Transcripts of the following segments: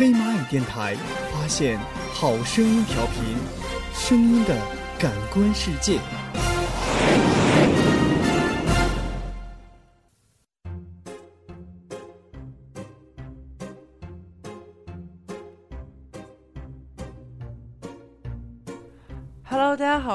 黑蚂蚁电台，发现好声音调频，声音的感官世界。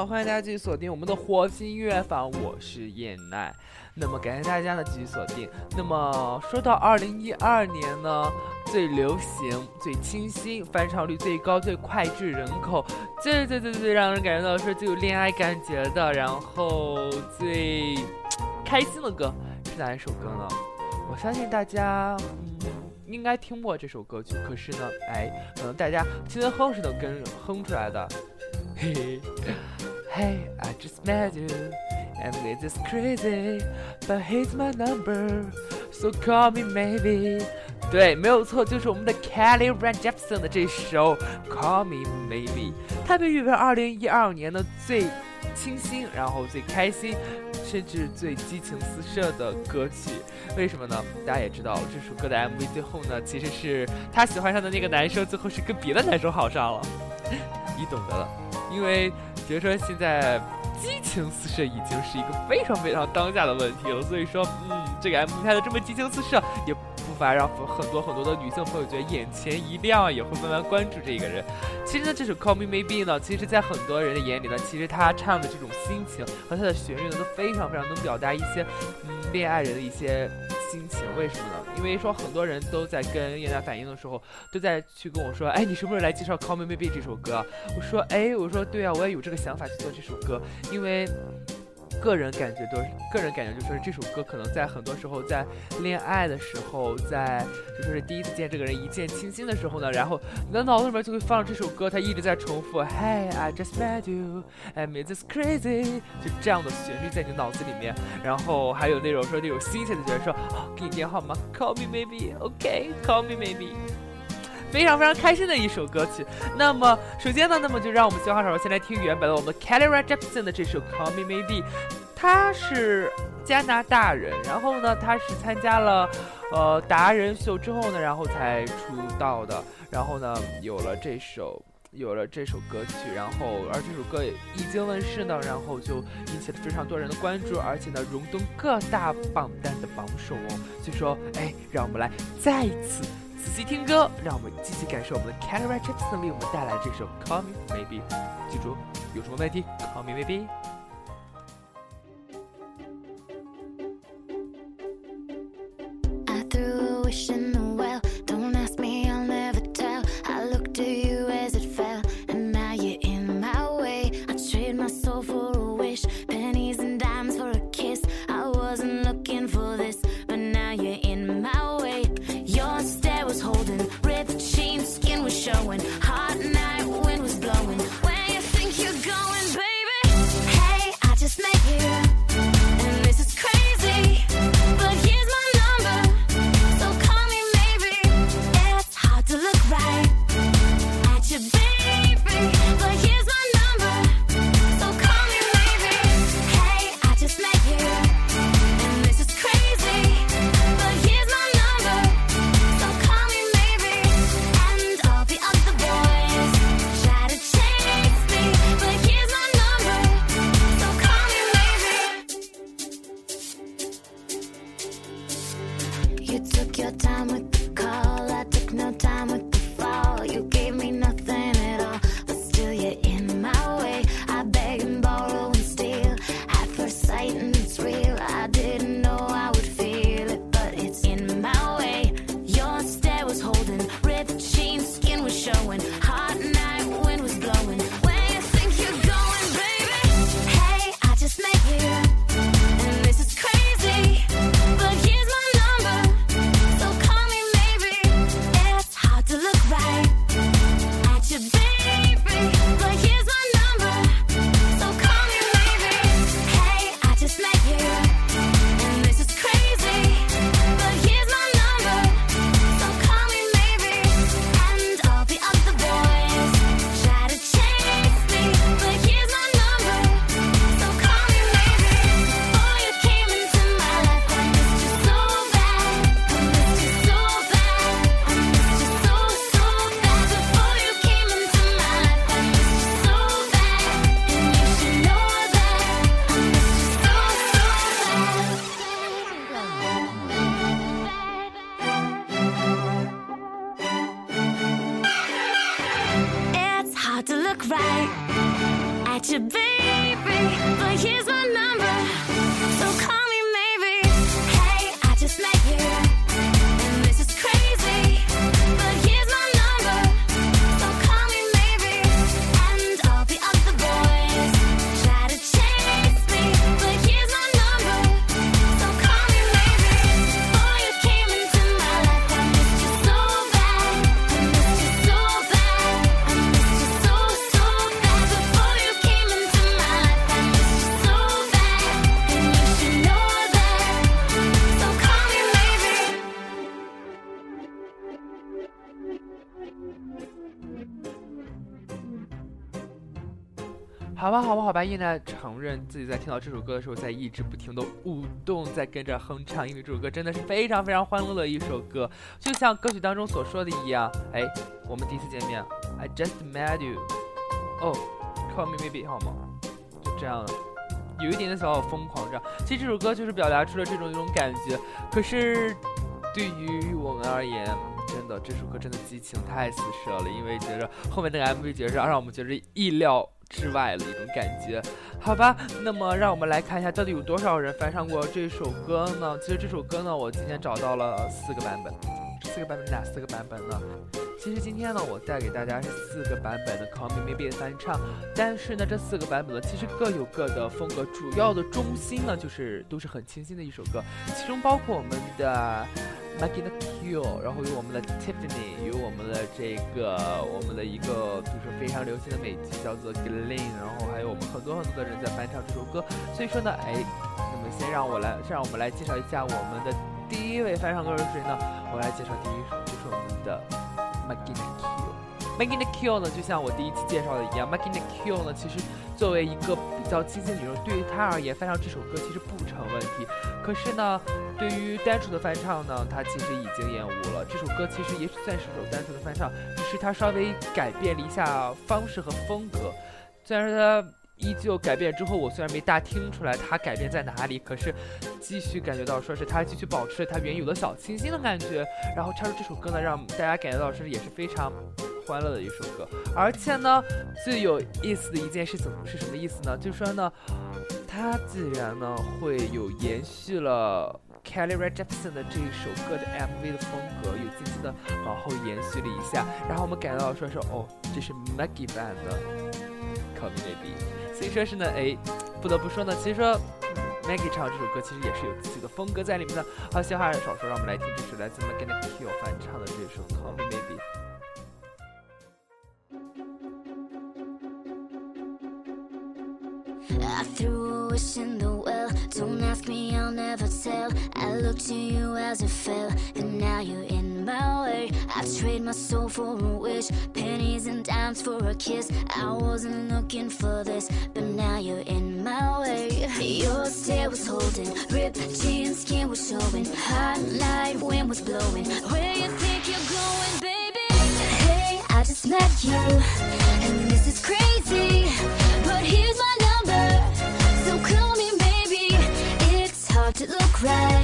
欢迎大家继续锁定我们的火星音乐坊，我是燕奈。那么感谢大家呢继续锁定。那么说到二零一二年呢，最流行、最清新、翻唱率最高、最脍炙人口、最最最最让人感觉到说最有恋爱感觉的，然后最开心的歌是哪一首歌呢？我相信大家应该听过这首歌曲，可是呢，哎，可能大家听着哼是能跟哼出来的。嘿嘿 hey, I just met you, and this is crazy, but here's my number, so call me maybe. 对，没有错，就是我们的 Kelly Rae Jepsen 的这首 Call Me Maybe，它被誉为2012年的最清新，然后最开心，甚至最激情四射的歌曲。为什么呢？大家也知道，这首歌的 MV 最后呢，其实是他喜欢上的那个男生，最后是跟别的男生好上了，你懂得了。因为觉得说现在激情四射已经是一个非常非常当下的问题了，所以说，嗯，这个 MV 拍的这么激情四射，也不乏让很多很多的女性朋友觉得眼前一亮，也会慢慢关注这个人。其实呢，这首 Call Me Maybe 呢，其实在很多人的眼里呢，其实他唱的这种心情和他的旋律呢，都非常非常能表达一些，嗯，恋爱人的一些。为什么呢？因为说很多人都在跟叶娜反映的时候，都在去跟我说，哎，你什么时候来介绍《Call Me Maybe》这首歌？我说，哎，我说对啊，我也有这个想法去做这首歌，因为。个人感觉都是，个人感觉就说这首歌可能在很多时候，在恋爱的时候，在就说是第一次见这个人一见倾心的时候呢，然后你的脑子里面就会放这首歌，它一直在重复，Hey I just met you, I made this crazy，就这样的旋律在你脑子里面，然后还有那种说那种新鲜的觉得说，给你电话吗？Call me maybe，OK，Call me maybe。非常非常开心的一首歌曲。那么，首先呢，那么就让我们话手先来听原本的我们 Kelly Rae Jepsen 的这首 Call Me Maybe。他是加拿大人，然后呢，他是参加了呃达人秀之后呢，然后才出道的。然后呢，有了这首有了这首歌曲，然后而这首歌也一经问世呢，然后就引起了非常多人的关注，而且呢，荣登各大榜单的榜首哦。所以说，哎，让我们来再一次。仔细听歌，让我们继续感受我们的 Kelly Rae Jepsen 为我们带来这首 Call Me Maybe。记住，有什么问题，Call Me Maybe。好吧，好吧，叶奈承认自己在听到这首歌的时候，在一直不停的舞动，在跟着哼唱，因为这首歌真的是非常非常欢乐的一首歌，就像歌曲当中所说的一样，哎，我们第一次见面，I just met you，哦，call me maybe 好吗？就这样，有一点点小小疯狂这样。其实这首歌就是表达出了这种一种感觉，可是对于我们而言，真的这首歌真的激情太四射了，因为觉着后面那个 MV 觉着让我们觉着意料。之外的一种感觉，好吧，那么让我们来看一下，到底有多少人翻唱过这首歌呢？其实这首歌呢，我今天找到了四个版本，这四个版本哪四个版本呢？其实今天呢，我带给大家是四个版本的《Call Me Maybe》翻唱，但是呢，这四个版本呢，其实各有各的风格，主要的中心呢，就是都是很清新的一首歌，其中包括我们的。Magina Q，然后有我们的 Tiffany，有我们的这个我们的一个就是非常流行的美剧叫做 Glen，然后还有我们很多很多的人在翻唱这首歌。所以说呢，哎，那么先让我来，先让我们来介绍一下我们的第一位翻唱歌手是谁呢？我来介绍第一首就是我们的 Magina Q。Magina Q 呢，就像我第一期介绍的一样，Magina Q 呢，其实作为一个比较清新的女生，对于她而言翻唱这首歌其实不成问题。可是呢。对于单纯的翻唱呢，她其实已经厌恶了。这首歌其实也许算是首单纯的翻唱，只是她稍微改变了一下方式和风格。虽然说她依旧改变之后，我虽然没大听出来她改变在哪里，可是继续感觉到说是她继续保持她原有的小清新的感觉。然后唱出这首歌呢，让大家感觉到是也是非常欢乐的一首歌。而且呢，最有意思的一件事情是什么意思呢？就是说呢，它竟然呢会有延续了。Kelly Rae Jepsen 的这一首歌的 MV 的风格有轻轻的往后延续了一下，然后我们感到说说哦，这是 Maggie 版的 Call Me Baby，所以说是呢，哎，不得不说呢，其实说 Maggie 唱这首歌其实也是有自己的风格在里面的。好，闲话少说，让我们来听这首来自 Maggie Q 翻唱的这首 Call Me Baby。I threw a wish in the well. Don't ask me, I'll never tell. I looked to you as it fell, and now you're in my way. I trade my soul for a wish, pennies and dimes for a kiss. I wasn't looking for this, but now you're in my way. Your stare was holding, ripped jeans, skin was showing. Hot light, wind was blowing. Where you think you're going, baby? Hey, I just met you, cry.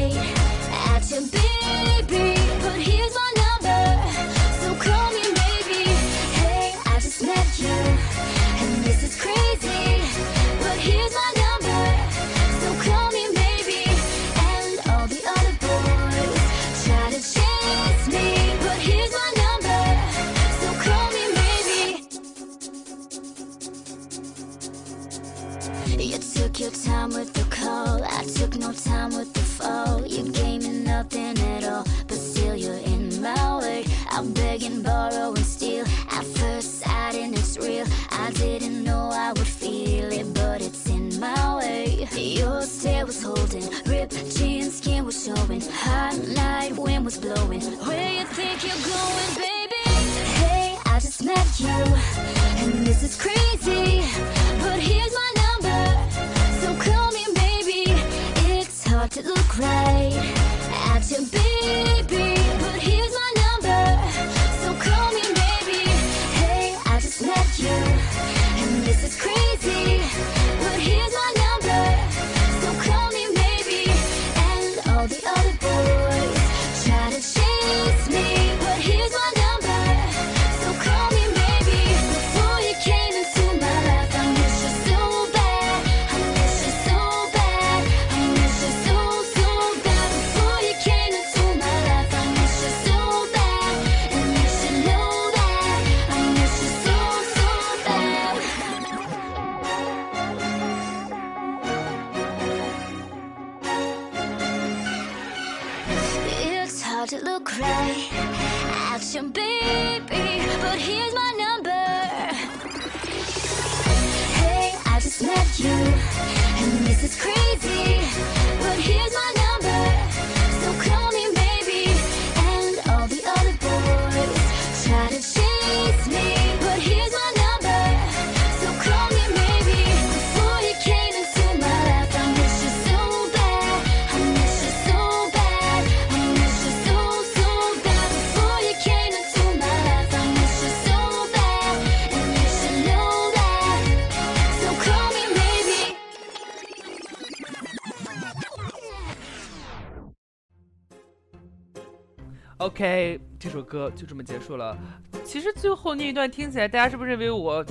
歌就这么结束了。其实最后那一段听起来，大家是不是认为我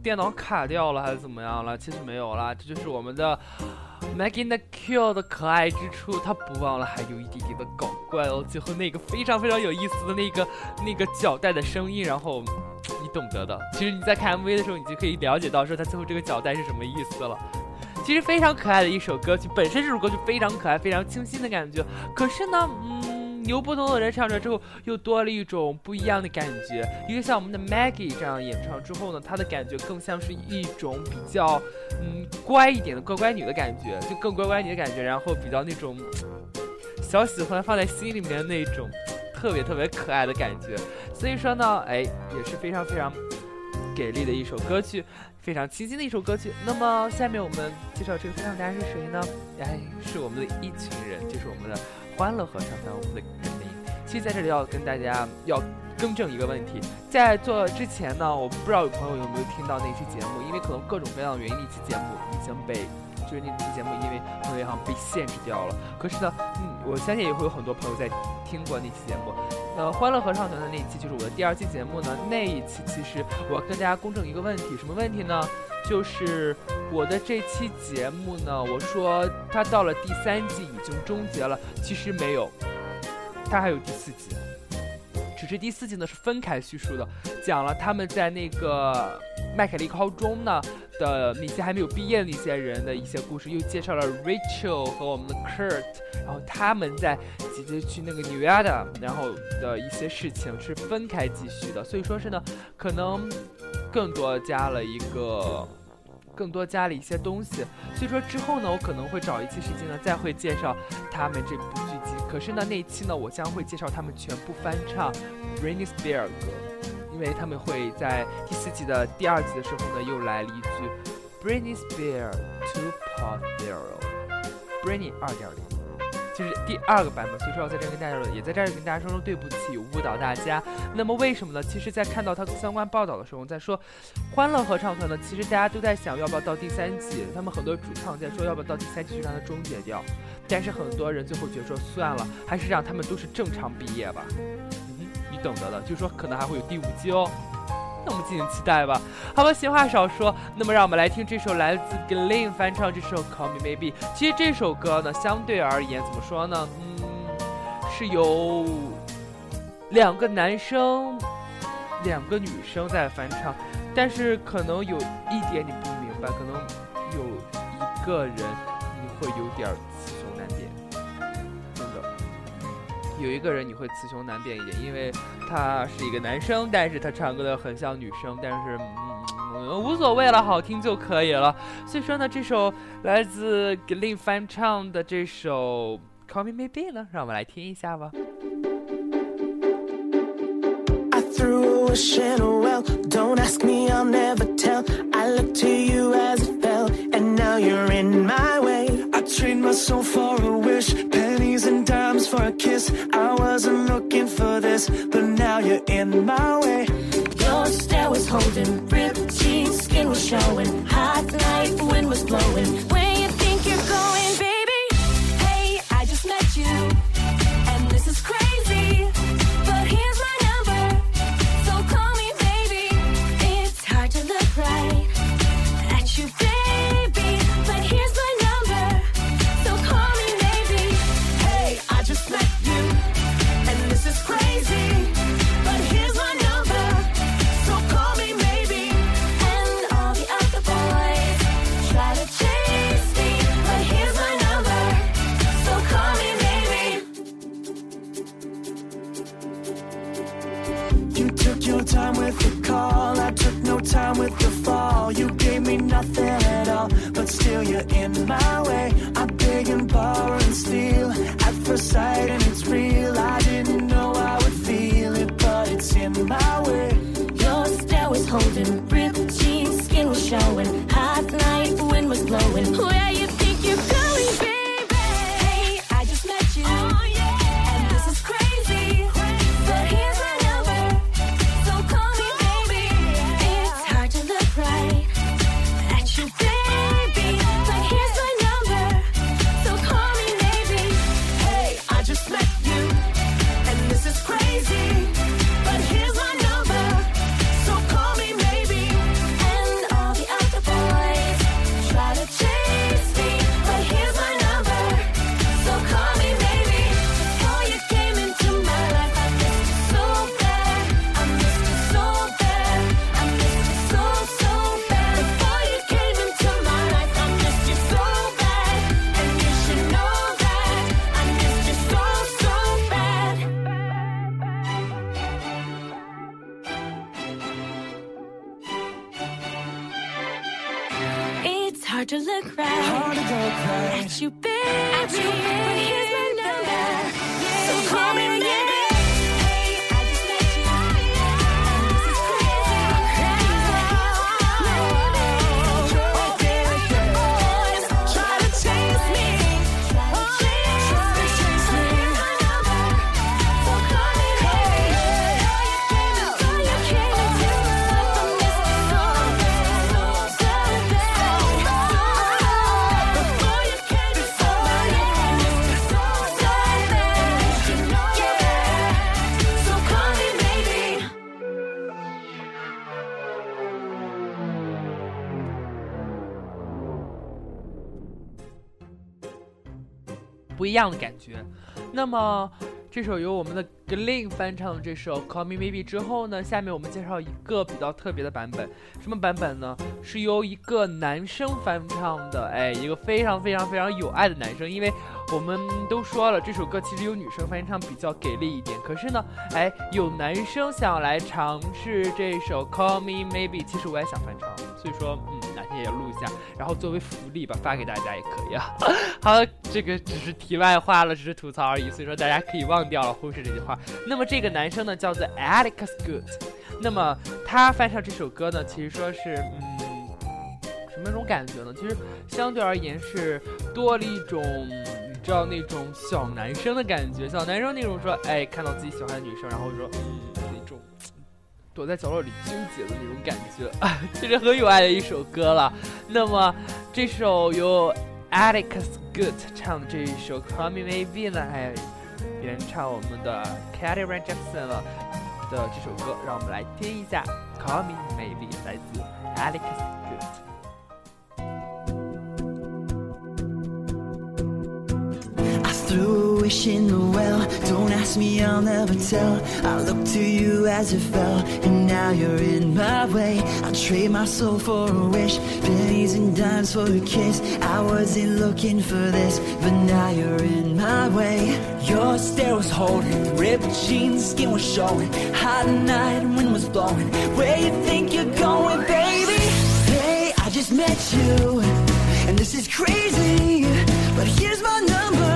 电脑卡掉了，还是怎么样了？其实没有啦，这就是我们的 Maggie the Q 的可爱之处。他不忘了还有一点点的搞怪哦。最后那个非常非常有意思的那个那个脚带的声音，然后你懂得的。其实你在看 MV 的时候，你就可以了解到说他最后这个脚带是什么意思了。其实非常可爱的一首歌曲，本身这首歌就非常可爱，非常清新的感觉。可是呢，嗯。牛不同的人唱着之后，又多了一种不一样的感觉。一个像我们的 Maggie 这样演唱之后呢，她的感觉更像是一种比较，嗯，乖一点的乖乖女的感觉，就更乖乖女的感觉。然后比较那种小喜欢放在心里面那种特别特别可爱的感觉。所以说呢，哎，也是非常非常给力的一首歌曲，非常清新的一首歌曲。那么下面我们介绍这个合唱团是谁呢？哎，是我们的一群人，就是我们的。欢乐合唱团，我们的人民。其实在这里要跟大家要更正一个问题，在做之前呢，我不知道有朋友有没有听到那期节目，因为可能各种各样的原因，那期节目已经被就是那期节目因为因为好像被限制掉了。可是呢，嗯，我相信也会有很多朋友在听过那期节目。呃欢乐合唱团的那一期就是我的第二期节目呢，那一期其实我要跟大家公正一个问题，什么问题呢？就是我的这期节目呢，我说它到了第三季已经终结了，其实没有，它还有第四季，只是第四季呢是分开叙述的，讲了他们在那个麦凯利高中呢的那些还没有毕业的那些人的一些故事，又介绍了 Rachel 和我们的 Kurt，然后他们在直接去那个纽约的，然后的一些事情是分开继续的，所以说是呢，可能。更多加了一个，更多加了一些东西，所以说之后呢，我可能会找一期时间呢，再会介绍他们这部。可是呢，那一期呢，我将会介绍他们全部翻唱 Britney Spears 歌，因为他们会在第四季的第二集的时候呢，又来了一句 Britney Spears 2.0，Britney 二点零。就是第二个版本，所以说我在这儿跟大家，也在这儿跟大家说声对不起，误导大家。那么为什么呢？其实，在看到他相关报道的时候，在说欢乐合唱团呢，其实大家都在想要不要到第三季，他们很多主唱在说要不要到第三季就让它终结掉。但是很多人最后觉得说算了，还是让他们都是正常毕业吧。嗯，你懂得的，就是说可能还会有第五季哦。那我们敬请期待吧。好吧，闲话少说，那么让我们来听这首来自 Glen 翻唱这首 Call Me Maybe。其实这首歌呢，相对而言怎么说呢？嗯，是由两个男生、两个女生在翻唱，但是可能有一点你不明白，可能有一个人你会有点雌雄难辨。真的，有一个人你会雌雄难辨一点，因为。他是一个男生，但是他唱歌的很像女生，但是嗯无所谓了，好听就可以了。所以说呢，这首来自 Glen 翻唱的这首 Call Me Maybe 呢，让我们来听一下吧。trade my soul for a wish, pennies and dimes for a kiss. I wasn't looking for this, but now you're in my way. Your stare was holding, ripped jeans, skin was showing, hot night, wind was blowing. Where 一样的感觉。那么这首由我们的 Glen 翻唱的这首《Call Me Maybe》之后呢，下面我们介绍一个比较特别的版本。什么版本呢？是由一个男生翻唱的，哎，一个非常非常非常有爱的男生。因为我们都说了，这首歌其实有女生翻唱比较给力一点，可是呢，哎，有男生想来尝试这首《Call Me Maybe》，其实我也想翻唱，所以说，嗯，哪天也录一下，然后作为福利吧，发给大家也可以啊。好了，这个只是题外话了，只是吐槽而已，所以说大家可以忘掉了，忽视这句话。那么这个男生呢，叫做 Alex Good，那么他翻唱这首歌呢，其实说是，嗯，什么种感觉呢？其实相对而言是多了一种，知道那种小男生的感觉，小男生那种说，哎，看到自己喜欢的女生，然后说，嗯，那种。躲在角落里纠结的那种感觉，啊 其实很有爱的一首歌了。那么这首由 Alex Good 唱的这一首《Call Me Maybe》呢，哎，原唱我们的 Kelly Rae Jackson 了的这首歌，让我们来听一下《Call Me Maybe》，来自 Alex Threw a wish in the well. Don't ask me, I'll never tell. I looked to you as it fell, and now you're in my way. I'd trade my soul for a wish, pennies and dimes for a kiss. I wasn't looking for this, but now you're in my way. Your stare was holding, ripped jeans, skin was showing. Hot night, wind was blowing. Where you think you're going, baby? Hey, I just met you, and this is crazy. But here's my number,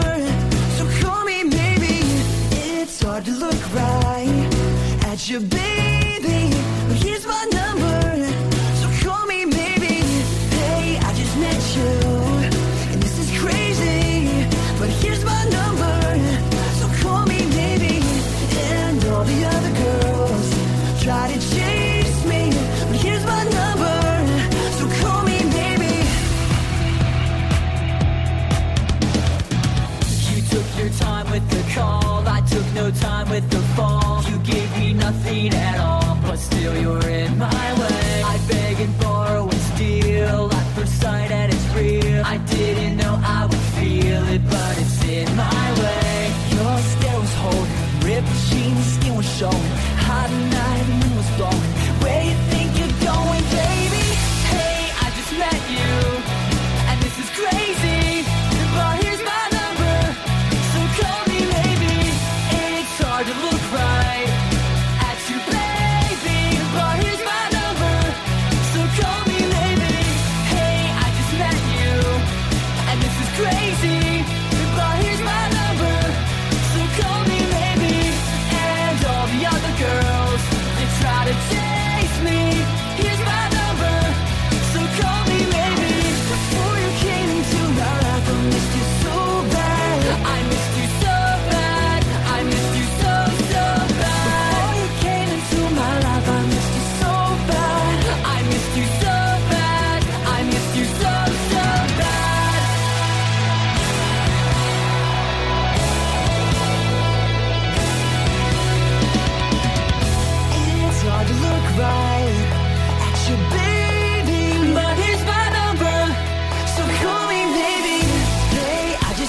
Hard to look right at you, baby. But here's my number,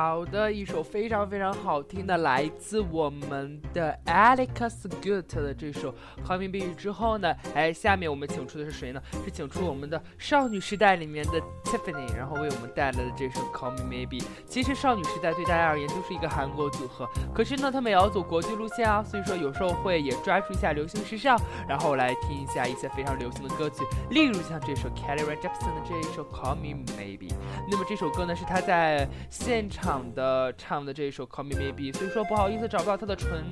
好的，一首非常非常好听的，来自我们的 Alex Good 的这首《Call Me Baby》之后呢，哎，下面我们请出的是谁呢？是请出我们的少女时代里面的 Tiffany，然后为我们带来的这首《Call Me Maybe》。其实少女时代对大家而言就是一个韩国组合，可是呢，他们也要走国际路线啊，所以说有时候会也抓住一下流行时尚，然后来听一下一些非常流行的歌曲，例如像这首 Kelly Rae Jepsen 的这一首《Call Me Maybe》。那么这首歌呢是他在现场的唱的这一首《Call Me Maybe》，所以说不好意思找不到他的纯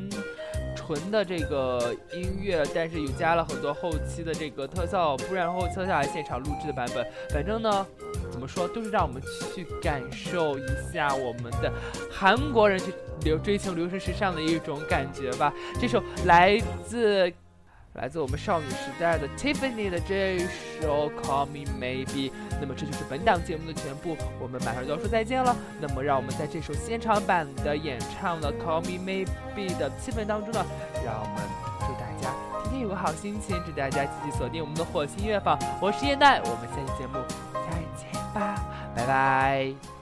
纯的这个音乐，但是有加了很多后期的这个特效，不然后特效还现场录制的版本。反正呢，怎么说都是让我们去感受一下我们的韩国人去流追求流行时尚的一种感觉吧。这首来自。来自我们少女时代的 Tiffany 的这一首 Call Me Maybe，那么这就是本档节目的全部，我们马上就要说再见了。那么让我们在这首现场版的演唱的 Call Me Maybe 的气氛当中呢，让我们祝大家天天有个好心情，祝大家继续锁定我们的火星音乐坊，我是叶奈，我们下期节目再见吧，拜拜。